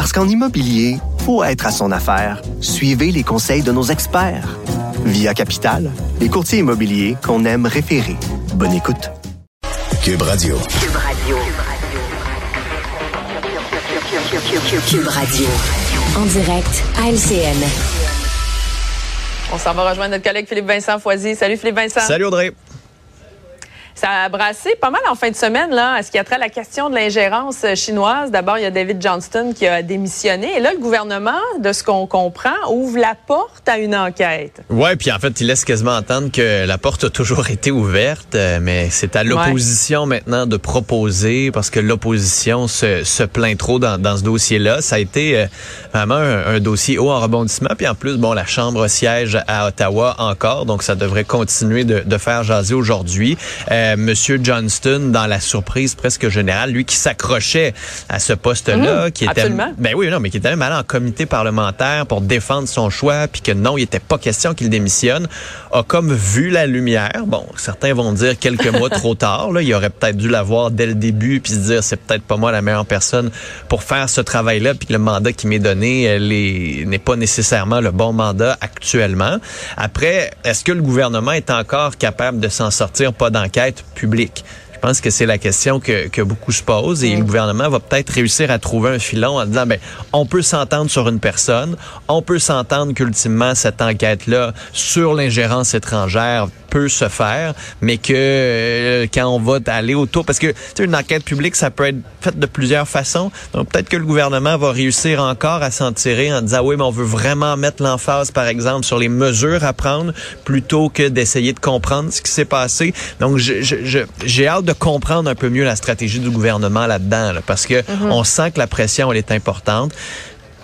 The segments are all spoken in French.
Parce qu'en immobilier, faut être à son affaire. Suivez les conseils de nos experts. Via Capital, les courtiers immobiliers qu'on aime référer. Bonne écoute. Cube Radio. Cube Radio. Cube Radio. En direct à LCN. On s'en va rejoindre notre collègue Philippe Vincent Foisy. Salut Philippe Vincent. Salut Audrey. Ça a brassé pas mal en fin de semaine, là, à ce qui a trait à la question de l'ingérence chinoise? D'abord, il y a David Johnston qui a démissionné. Et là, le gouvernement, de ce qu'on comprend, ouvre la porte à une enquête. Ouais, puis en fait, il laisse quasiment entendre que la porte a toujours été ouverte, euh, mais c'est à l'opposition maintenant de proposer, parce que l'opposition se, se plaint trop dans, dans ce dossier-là. Ça a été euh, vraiment un, un, dossier haut en rebondissement. Puis en plus, bon, la Chambre siège à Ottawa encore, donc ça devrait continuer de, de faire jaser aujourd'hui. Euh, Monsieur Johnston dans la surprise presque générale, lui qui s'accrochait à ce poste-là, mmh, qui était absolument. ben oui non, mais qui était même allé en comité parlementaire pour défendre son choix, puis que non, il était pas question qu'il démissionne, a comme vu la lumière. Bon, certains vont dire quelques mois trop tard. Là, il aurait peut-être dû l'avoir dès le début, puis se dire c'est peut-être pas moi la meilleure personne pour faire ce travail-là, puis que le mandat qui m'est donné n'est pas nécessairement le bon mandat actuellement. Après, est-ce que le gouvernement est encore capable de s'en sortir, pas d'enquête Je pense que c'est la question que, que, beaucoup se posent et le gouvernement va peut-être réussir à trouver un filon en disant ben on peut s'entendre sur une personne, on peut s'entendre qu'ultimement cette enquête-là sur l'ingérence étrangère peut se faire, mais que euh, quand on va aller autour, parce que une enquête publique, ça peut être fait de plusieurs façons. Donc peut-être que le gouvernement va réussir encore à s'en tirer en disant oui, mais on veut vraiment mettre l'emphase, par exemple, sur les mesures à prendre plutôt que d'essayer de comprendre ce qui s'est passé. Donc j'ai je, je, hâte de comprendre un peu mieux la stratégie du gouvernement là-dedans, là, parce que Mm-hmm. on sent que la pression elle est importante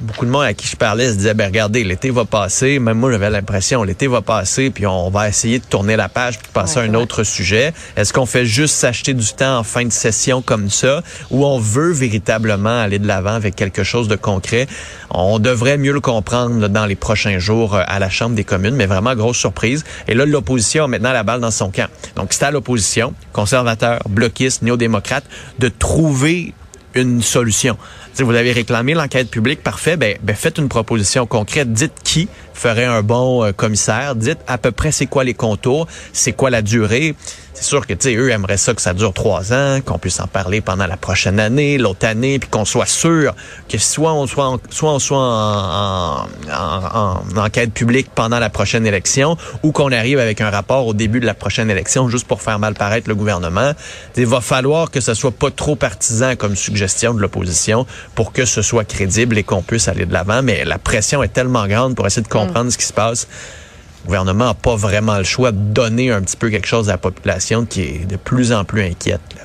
beaucoup de monde à qui je parlais se disait, ben regardez, l'été va passer. Même moi, j'avais l'impression, l'été va passer, puis on va essayer de tourner la page puis passer Ouais, à un ouais. autre sujet. Est-ce qu'on fait juste s'acheter du temps en fin de session comme ça, ou on veut véritablement aller de l'avant avec quelque chose de concret? On devrait mieux le comprendre là, dans les prochains jours euh, à la Chambre des communes, mais vraiment grosse surprise. Et là, l'opposition a maintenant la balle dans son camp. Donc, c'est à l'opposition, conservateurs, bloquistes, néo-démocrates, de trouver une solution. Vous avez réclamé l'enquête publique, parfait, ben, ben, faites une proposition concrète. Dites qui ferait un bon euh, commissaire. Dites à peu près c'est quoi les contours, c'est quoi la durée. C'est sûr que, tu sais, eux aimeraient ça que ça dure trois ans, qu'on puisse en parler pendant la prochaine année, l'autre année, puis qu'on soit sûr que soit on soit, en, soit on soit en, en, en, enquête publique pendant la prochaine élection, ou qu'on arrive avec un rapport au début de la prochaine élection juste pour faire mal paraître le gouvernement. Il va falloir que ce soit pas trop partisan comme suggestion de l'opposition pour que ce soit crédible et qu'on puisse aller de l'avant. Mais la pression est tellement grande pour essayer de comprendre ce qui se passe. Le gouvernement n'a pas vraiment le choix de donner un petit peu quelque chose à la population qui est de plus en plus inquiète. Là.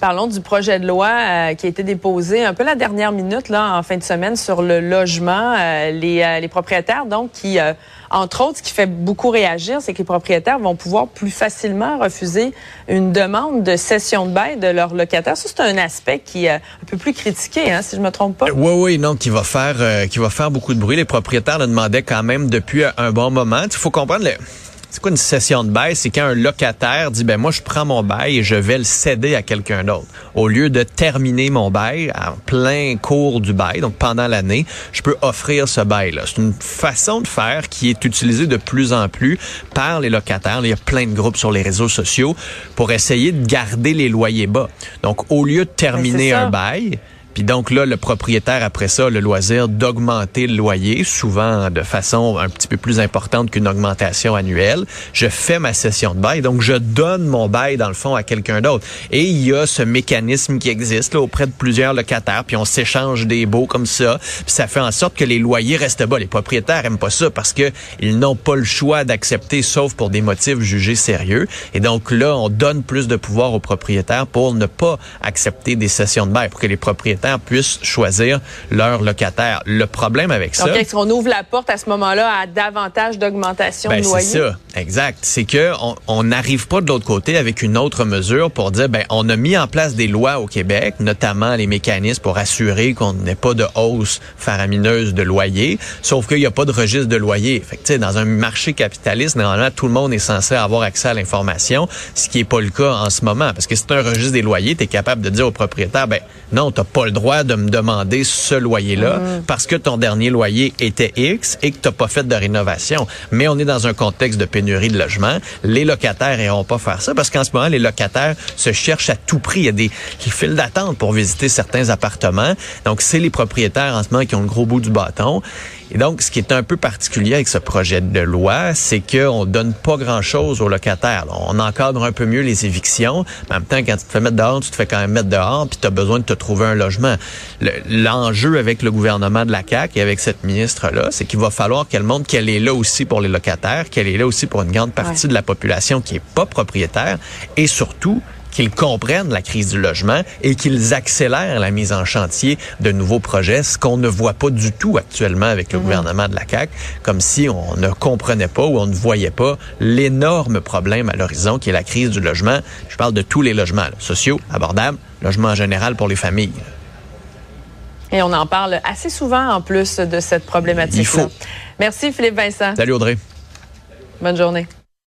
Parlons du projet de loi euh, qui a été déposé un peu la dernière minute là en fin de semaine sur le logement. Euh, les, euh, les, propriétaires donc qui, entre autres, ce qui fait beaucoup réagir, c'est que les propriétaires vont pouvoir plus facilement refuser une demande de cession de bail de leurs locataires. Ça c'est un aspect qui est un peu plus critiqué, hein, si je me trompe pas. Oui, oui, non, qui va faire, qui va faire beaucoup de bruit. Les propriétaires le demandaient quand même depuis un bon moment. Il faut comprendre c'est quoi une cession de bail? C'est quand un locataire dit, ben moi, je prends mon bail et je vais le céder à quelqu'un d'autre. Au lieu de terminer mon bail en plein cours du bail, donc pendant l'année, je peux offrir ce bail-là. C'est une façon de faire qui est utilisée de plus en plus par les locataires. Il y a plein de groupes sur les réseaux sociaux pour essayer de garder les loyers bas. Donc, au lieu de terminer un bail, puis donc là, le propriétaire, après ça, le loisir d'augmenter le loyer, souvent de façon un petit peu plus importante qu'une augmentation annuelle. Je fais ma session de bail, donc je donne mon bail, dans le fond, à quelqu'un d'autre. Et il y a ce mécanisme qui existe là, auprès de plusieurs locataires, puis on s'échange des baux comme ça, puis ça fait en sorte que les loyers restent bas. Les propriétaires aiment pas ça parce que ils n'ont pas le choix d'accepter, sauf pour des motifs jugés sérieux. Et donc là, on donne plus de pouvoir aux propriétaires pour ne pas accepter des sessions de bail, pour que les propriétaires propriétaires puissent choisir leur locataire. Le problème avec ça... Donc, est-ce qu'on ouvre la porte à ce moment-là à davantage d'augmentation ben, de loyer? C'est ça, exact. C'est que on n'arrive pas de l'autre côté avec une autre mesure pour dire, ben, on a mis en place des lois au Québec, notamment les mécanismes pour assurer qu'on n'ait pas de hausse faramineuse de loyer, sauf qu'il n'y a pas de registre de loyer. Fait que, dans un marché capitaliste, normalement, tout le monde est censé avoir accès à l'information, ce qui est pas le cas en ce moment. Parce que c'est un registre des loyers, tu es capable de dire au propriétaire, ben non, tu pas le droit de me demander ce loyer-là mm. parce que ton dernier loyer était X et que tu pas fait de rénovation. Mais on est dans un contexte de pénurie de logement. Les locataires n'iront pas faire ça parce qu'en ce moment, les locataires se cherchent à tout prix. Il y a des files d'attente pour visiter certains appartements. Donc, c'est les propriétaires en ce moment qui ont le gros bout du bâton. Et donc, ce qui est un peu particulier avec ce projet de loi, c'est qu'on donne pas grand-chose aux locataires. On encadre un peu mieux les évictions, mais en même temps, quand tu te fais mettre dehors, tu te fais quand même mettre dehors, puis tu as besoin de te trouver un logement. L'enjeu avec le gouvernement de la CAQ et avec cette ministre-là, c'est qu'il va falloir qu'elle montre qu'elle est là aussi pour les locataires, qu'elle est là aussi pour une grande partie de la population qui est pas propriétaire, et surtout qu'ils comprennent la crise du logement et qu'ils accélèrent la mise en chantier de nouveaux projets, ce qu'on ne voit pas du tout actuellement avec le mhm. gouvernement de la CAQ, comme si on ne comprenait pas ou on ne voyait pas l'énorme problème à l'horizon qui est la crise du logement. Je parle de tous les logements, sociaux, abordables, logements en général pour les familles. Et on en parle assez souvent en plus de cette problématique. -là. Il faut. Merci Philippe Vincent. Salut Audrey. Bonne journée.